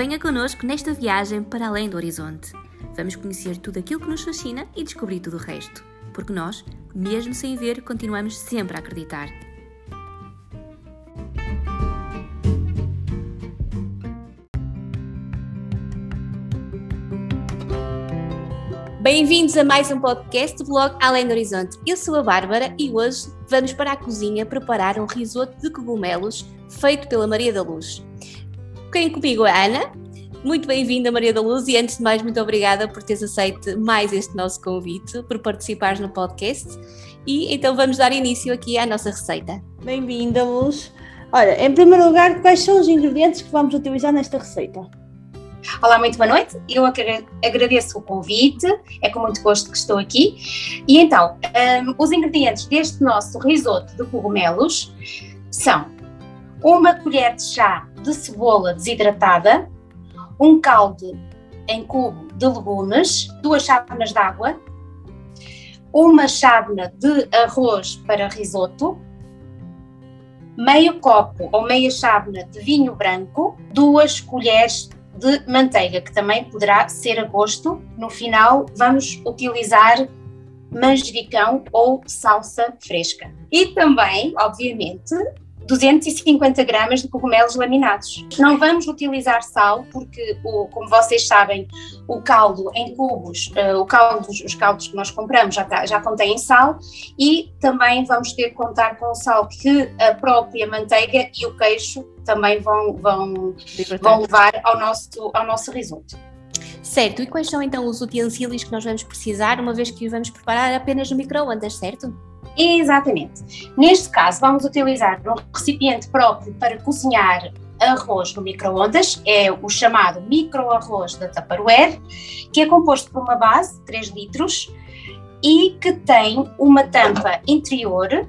Venha connosco nesta viagem para além do horizonte. Vamos conhecer tudo aquilo que nos fascina e descobrir tudo o resto. Porque nós, mesmo sem ver, continuamos sempre a acreditar. Bem-vindos a mais um podcast do blog Além do Horizonte. Eu sou a Bárbara e hoje vamos para a cozinha preparar um risoto de cogumelos feito pela Maria da Luz. Quem comigo é a Ana. Muito bem-vinda, Maria da Luz, e antes de mais, muito obrigada por teres aceito mais este nosso convite, por participares no podcast. E então vamos dar início aqui à nossa receita. Bem-vinda, Luz. Olha, em primeiro lugar, quais são os ingredientes que vamos utilizar nesta receita? Olá, muito boa noite. Eu agradeço o convite, é com muito gosto que estou aqui. E então, um, os ingredientes deste nosso risoto de cogumelos são uma colher de chá de cebola desidratada, um caldo em cubo de legumes, duas chávenas de água, uma chávena de arroz para risoto, meio copo ou meia chávena de vinho branco, duas colheres de manteiga, que também poderá ser a gosto. No final, vamos utilizar manjericão ou salsa fresca. E também, obviamente, 250 gramas de cogumelos laminados. Não vamos utilizar sal porque, o, como vocês sabem, o caldo em cubos, uh, o caldo, os caldos que nós compramos já, tá, já contêm sal e também vamos ter que contar com o sal que a própria manteiga e o queijo também vão, vão, vão levar ao nosso, ao nosso risoto. Certo, e quais são então os utensílios que nós vamos precisar, uma vez que os vamos preparar apenas no micro-ondas, certo? Exatamente. Neste caso, vamos utilizar um recipiente próprio para cozinhar arroz no micro-ondas, é o chamado micro-arroz da Tupperware, que é composto por uma base de 3 litros e que tem uma tampa interior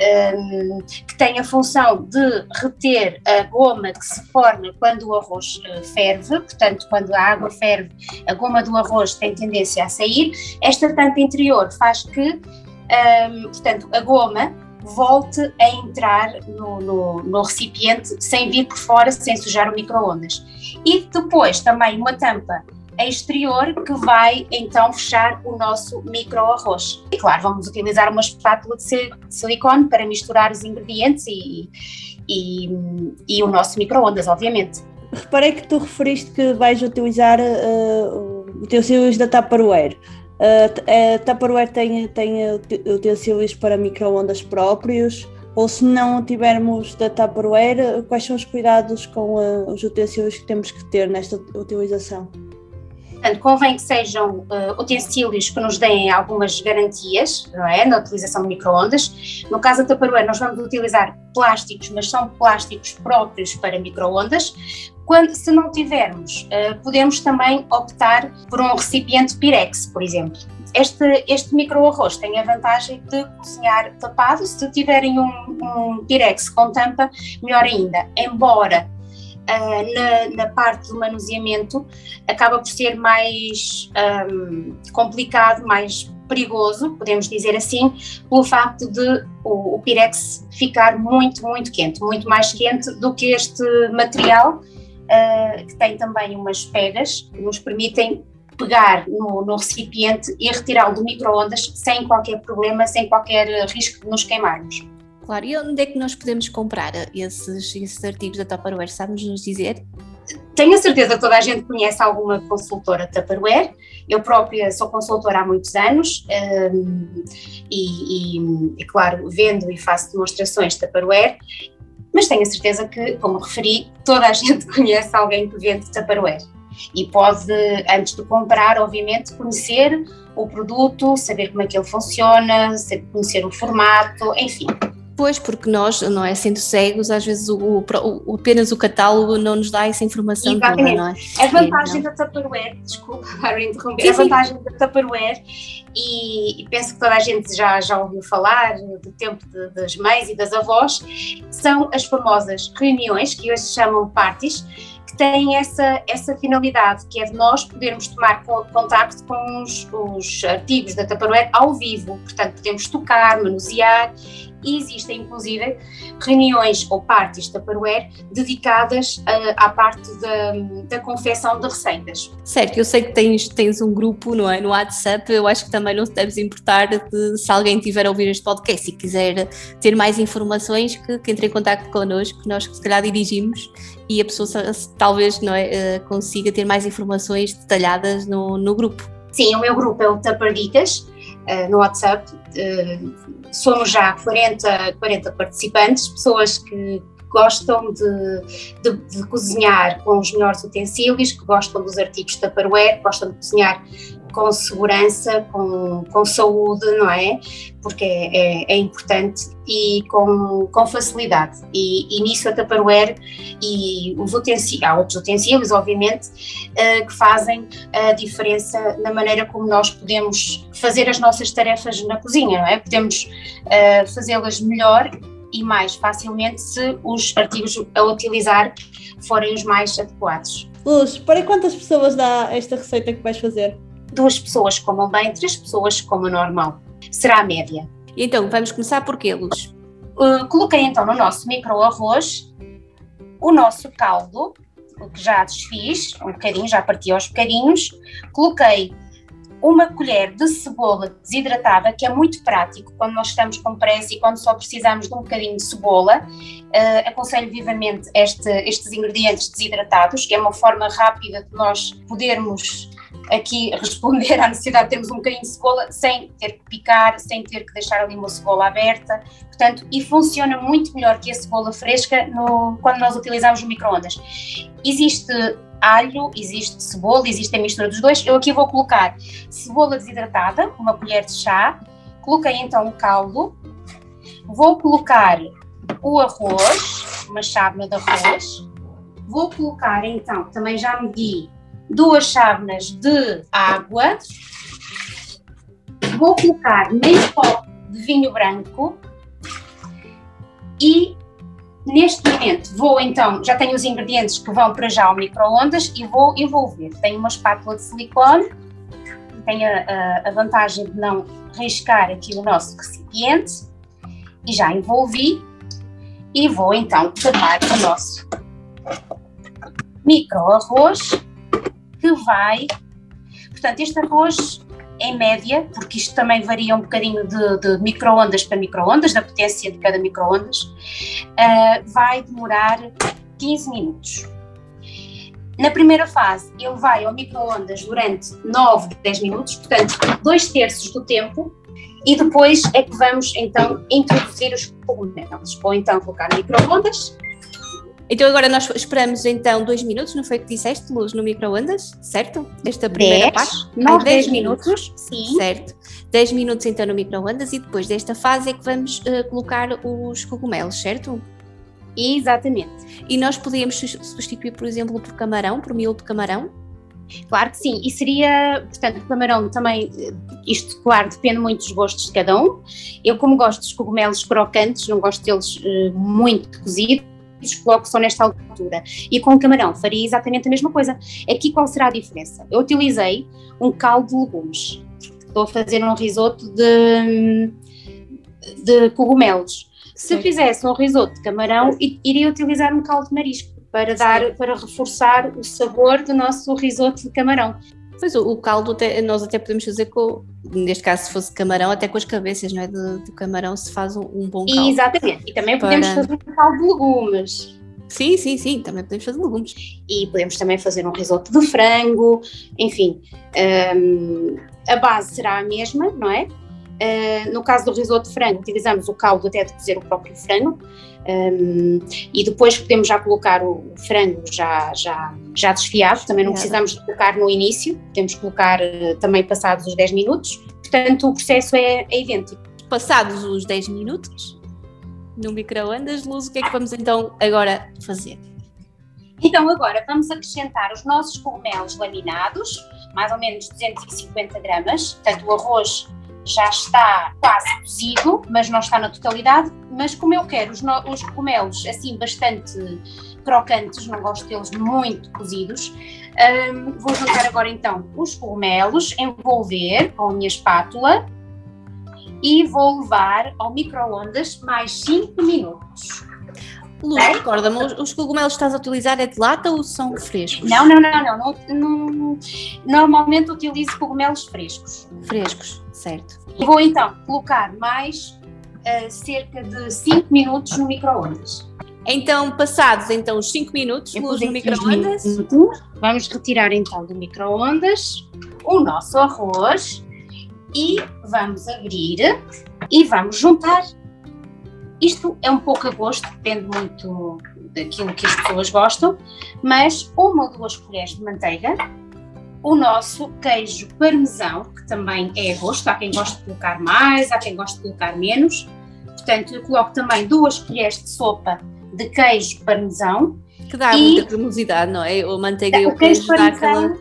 um, que tem a função de reter a goma que se forma quando o arroz uh, ferve, portanto, quando a água ferve, a goma do arroz tem tendência a sair. Esta tampa interior faz que, um, portanto, a goma volte a entrar no, no, no, recipiente sem vir por fora, sem sujar o micro-ondas. E depois também uma tampa exterior que vai então fechar o nosso micro-arroz. E claro, vamos utilizar uma espátula de silicone para misturar os ingredientes e, e, e o nosso micro-ondas, obviamente. Reparei que tu referiste que vais utilizar uh, utensílios da Tupperware. Uh, a Tupperware tem, tem utensílios para micro-ondas próprios? Ou se não tivermos da Tupperware, quais são os cuidados com uh, os utensílios que temos que ter nesta utilização? Portanto, convém que sejam uh, utensílios que nos deem algumas garantias, não é? Na utilização de microondas. No caso da Tupperware, nós vamos utilizar plásticos, mas são plásticos próprios para microondas. Quando, se não tivermos, uh, podemos também optar por um recipiente Pirex, por exemplo. Este, este micro-arroz tem a vantagem de cozinhar tapado. Se tiverem um, um Pirex com tampa, melhor ainda. Embora uh, na, na, parte do manuseamento acaba por ser mais um, complicado, mais perigoso, podemos dizer assim, pelo facto de o, o, Pirex ficar muito, muito quente, muito mais quente do que este material, uh, que tem também umas pegas que nos permitem pegar no, no recipiente e retirá-lo do micro-ondas sem qualquer problema, sem qualquer risco de nos queimarmos. Claro, e onde é que nós podemos comprar esses, esses artigos da Tupperware? Sabe-nos nos dizer? Tenho a certeza que toda a gente conhece alguma consultora Tupperware. Eu própria sou consultora há muitos anos um, e, e, e, claro, vendo e faço demonstrações de Tupperware, mas tenho a certeza que, como referi, toda a gente conhece alguém que vende Tupperware. E pode, antes de comprar, obviamente, conhecer o produto, saber como é que ele funciona, conhecer o formato, enfim, Pois, porque nós, não é, sendo cegos, às vezes o, o, apenas o catálogo não nos dá essa informação toda, não é? A vantagem da Tupperware, desculpa para interromper, sim, a vantagem sim. da Tupperware, e, e, penso que toda a gente já, já ouviu falar do tempo de, das mães e das avós, são as famosas reuniões, que hoje se chamam parties, que têm essa, essa finalidade, que é de nós podermos tomar contacto com os, os artigos da Tupperware ao vivo, portanto podemos tocar, manusear e existem inclusive reuniões ou partes Tupperware dedicadas uh, à parte da, da confecção de receitas. Certo, eu sei que tens, tens um grupo não é, no WhatsApp, eu acho que também não deves importar de, se alguém tiver a ouvir este podcast e quiser ter mais informações, que, que entre em contato connosco, nós se calhar dirigimos e a pessoa talvez não é, uh, consiga ter mais informações detalhadas no, no grupo. Sim, o meu grupo é o Tupper Dicas, uh, no WhatsApp. Somos já 40, 40 participantes, pessoas que gostam de, de, de, cozinhar com os melhores utensílios, que gostam dos artigos Tupperware, gostam de cozinhar com segurança, com, com saúde, não é? Porque é, é, importante e com, com facilidade. E, e, nisso a Tupperware e os utensílios, há outros utensílios, obviamente, uh, que fazem a diferença na maneira como nós podemos fazer as nossas tarefas na cozinha, não é? Podemos uh, fazê-las melhor e mais facilmente se os artigos a utilizar forem os mais adequados. Luz, para quantas pessoas dá esta receita que vais fazer? Duas pessoas comam bem, três pessoas comam normal. Será a média. Então, vamos começar por quê, Luz? Uh, coloquei então no nosso micro-arroz o nosso caldo, que já desfiz, um bocadinho, já parti aos bocadinhos. Coloquei uma colher de cebola desidratada, que é muito prático quando nós estamos com pressa e quando só precisamos de um bocadinho de cebola. Uh, aconselho vivamente este, estes ingredientes desidratados, que é uma forma rápida de nós podermos aqui responder à necessidade de termos um bocadinho de cebola sem ter que picar, sem ter que deixar ali uma cebola aberta, portanto, e funciona muito melhor que a cebola fresca no, quando nós utilizamos o micro-ondas. Existe alho, existe cebola, existe a mistura dos dois. Eu aqui vou colocar cebola desidratada, uma colher de chá, coloquei então o caldo, vou colocar o arroz, uma chávena de arroz, vou colocar então, também já medi duas chávenas de água, vou colocar meio copo de vinho branco. E neste momento vou então, já tenho os ingredientes que vão para já ao micro-ondas e vou envolver. Tenho uma espátula de silicone, tenho a, a vantagem de não riscar aqui o nosso recipiente. E já envolvi e vou então tapar o nosso micro-arroz que vai. Portanto, este arroz, em média, porque isto também varia um bocadinho de, de micro-ondas para micro-ondas, da potência de cada micro-ondas, uh, vai demorar 15 minutos. Na primeira fase, ele vai ao micro-ondas durante 9, 10 minutos, portanto, dois terços do tempo, e depois é que vamos então introduzir os cogumelos, ou então colocar micro-ondas então agora nós esperamos então dois minutos, não foi o que disseste, Luz, no micro-ondas, certo? Esta primeira dez, parte? Não, 10 minutos, minutos, sim. Certo. 10 minutos então no micro-ondas e depois desta fase é que vamos uh, colocar os cogumelos, certo? Exatamente. E nós podíamos substituir, por exemplo, por camarão, por miolo de camarão? Claro que sim, e seria, portanto, o camarão também, isto, claro, depende muito dos gostos de cada um. Eu, como gosto dos cogumelos crocantes, não gosto deles uh, muito cozidos, coloco só nesta altura. E com o camarão faria exatamente a mesma coisa. Aqui qual será a diferença? Eu utilizei um caldo de legumes. Estou a fazer um risoto de, de cogumelos. Se Sim. fizesse um risoto de camarão, iria utilizar um caldo de marisco para dar, para reforçar o sabor do nosso risoto de camarão. Pois o, o caldo até, nós até podemos fazer com, neste caso se fosse camarão, até com as cabeças, não é? Do, do camarão se faz um, um bom caldo. Exatamente, e também podemos para... fazer um caldo de legumes. Sim, sim, sim, também podemos fazer legumes. E podemos também fazer um risoto de frango, enfim, um, a base será a mesma, não é? Uh, no caso do risoto de frango, utilizamos o caldo até de cozer o próprio frango, um, e depois podemos já colocar o, frango já, já, já desfiado, também não precisamos de colocar no início, podemos colocar uh, também passados os 10 minutos, portanto o processo é, é idêntico. Passados os 10 minutos, no micro-ondas, Luz, o que é que vamos então agora fazer? Então agora vamos acrescentar os nossos cogumelos laminados, mais ou menos 250 gramas, portanto o arroz já está quase cozido, mas não está na totalidade. Mas como eu quero os, os cogumelos assim bastante crocantes, não gosto deles muito cozidos, um, vou juntar agora então os cogumelos, envolver com a minha espátula e vou levar ao micro-ondas mais 5 minutos. Luz, É? recorda-me, os- os cogumelos que estás a utilizar é de lata ou são frescos? Não, não, não, não, não, não- Normalmente utilizo cogumelos frescos. Frescos, certo. E vou então colocar mais ah, cerca de 5 minutos no micro-ondas. Então, passados então os 5 minutos, Eu luz no micro-ondas. Vamos retirar então do micro-ondas o nosso arroz e vamos abrir e vamos juntar. Isto é um pouco a gosto, depende muito daquilo que as pessoas gostam, mas uma ou duas colheres de manteiga, o nosso queijo parmesão, que também é a gosto, há quem goste de colocar mais, há quem goste de colocar menos. Portanto, eu coloco também duas colheres de sopa de queijo parmesão Que dá E- muita cremosidade, não é? A manteiga e o o queijo queijo dá aquela.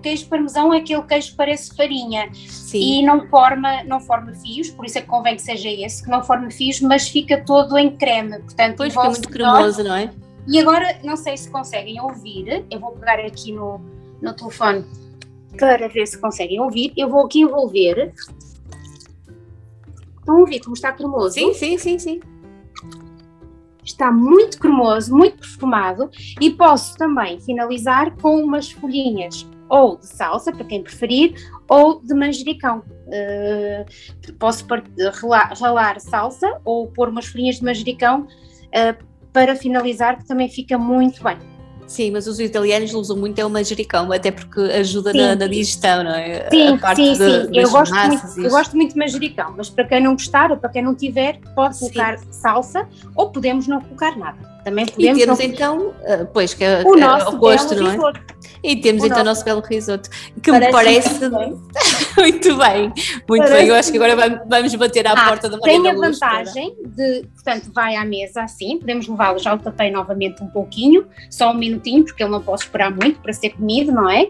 Queijo parmesão é aquele queijo que parece farinha Sim. e não forma, não forma fios, por isso é que convém que seja esse, que não forma fios, mas fica todo em creme, portanto Depois fica muito cremoso, não é? E agora, não sei se conseguem ouvir, eu vou pegar aqui no, no telefone para ver se conseguem ouvir, eu vou aqui envolver. Estão a ouvir como está cremoso? Sim, sim, sim, sim. está muito cremoso, muito perfumado e posso também finalizar com umas folhinhas ou de salsa, para quem preferir, ou de manjericão. Eh, posso ralar, ralar salsa ou pôr umas folhinhas de manjericão eh, para finalizar, que também fica muito bem. Sim, mas os italianos usam muito é o manjericão, até porque ajuda Sim. na, na digestão, não é? Sim, parte sim, de- sim. Eu gosto, massas muito, e eu gosto muito de manjericão, mas para quem não gostar ou para quem não tiver, pode Sim. colocar salsa ou podemos não colocar nada. Também E podemos temos não... então, ah, pois, que é, o é nosso gosto, não é? E temos o então o nosso- belo risoto, que me Parece parece muito bem. muito bem, muito Parece bem. Eu acho que agora vamos, bater à Ah, porta da Maria Tem a vantagem de, portanto, vai à mesa assim, podemos levá-lo, já o tapei novamente um pouquinho, só um minutinho, porque ele não pode esperar muito para ser comido, não é?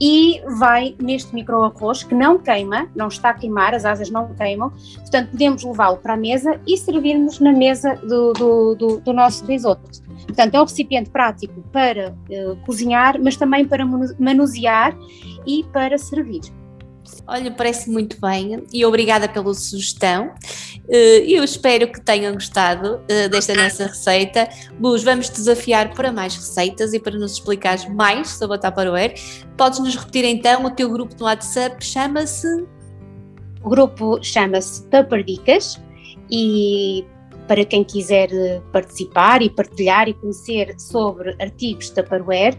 E vai neste micro-arroz que não queima, não está a queimar, as asas não queimam, portanto podemos levá-lo para a mesa e servirmos na mesa do, do, do- do nosso risoto. Portanto, é um recipiente prático para eh, cozinhar, mas também para manu- manusear e para servir. Olha, parece muito bem e obrigada pela sugestão. Eh, Eu espero que tenham gostado eh, desta nossa receita. Luz, vamos te desafiar para mais receitas e para nos explicares mais sobre a Tupperware. Podes nos repetir então o teu grupo no WhatsApp chama-se O grupo chama-se Tupper Dicas e para quem quiser participar e partilhar e conhecer sobre artigos Tupperware,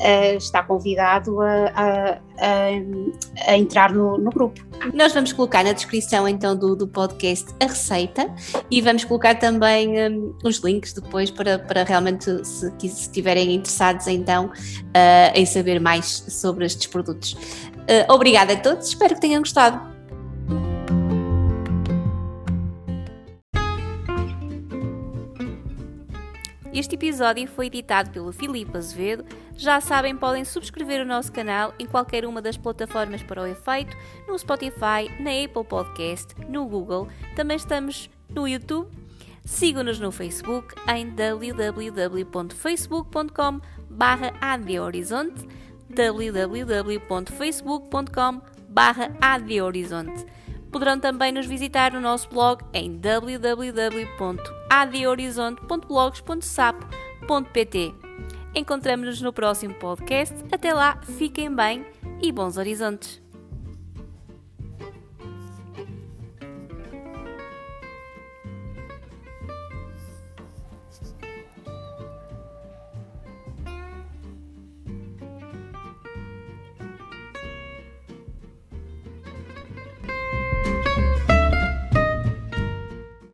eh, está convidado a, a- a- a entrar no, no grupo. Nós vamos colocar na descrição então do, do podcast a receita e vamos colocar também hum, os links depois para, para realmente, se, se estiverem interessados então ah, em saber mais sobre estes produtos. Ah, obrigada a todos, espero que tenham gostado. Este episódio foi editado pelo Filipe Azevedo. Já sabem, podem subscrever o nosso canal em qualquer uma das plataformas para o efeito, no Spotify, na Apple Podcast, no Google. Também estamos no YouTube. Sigam-nos no Facebook em www.facebook.com barra www.facebook.com barra adhorizonte Poderão também nos visitar no nosso blog em www.adhorizonte.blogs.sapo.pt Encontramos-nos no próximo podcast. Até lá, fiquem bem e bons horizontes!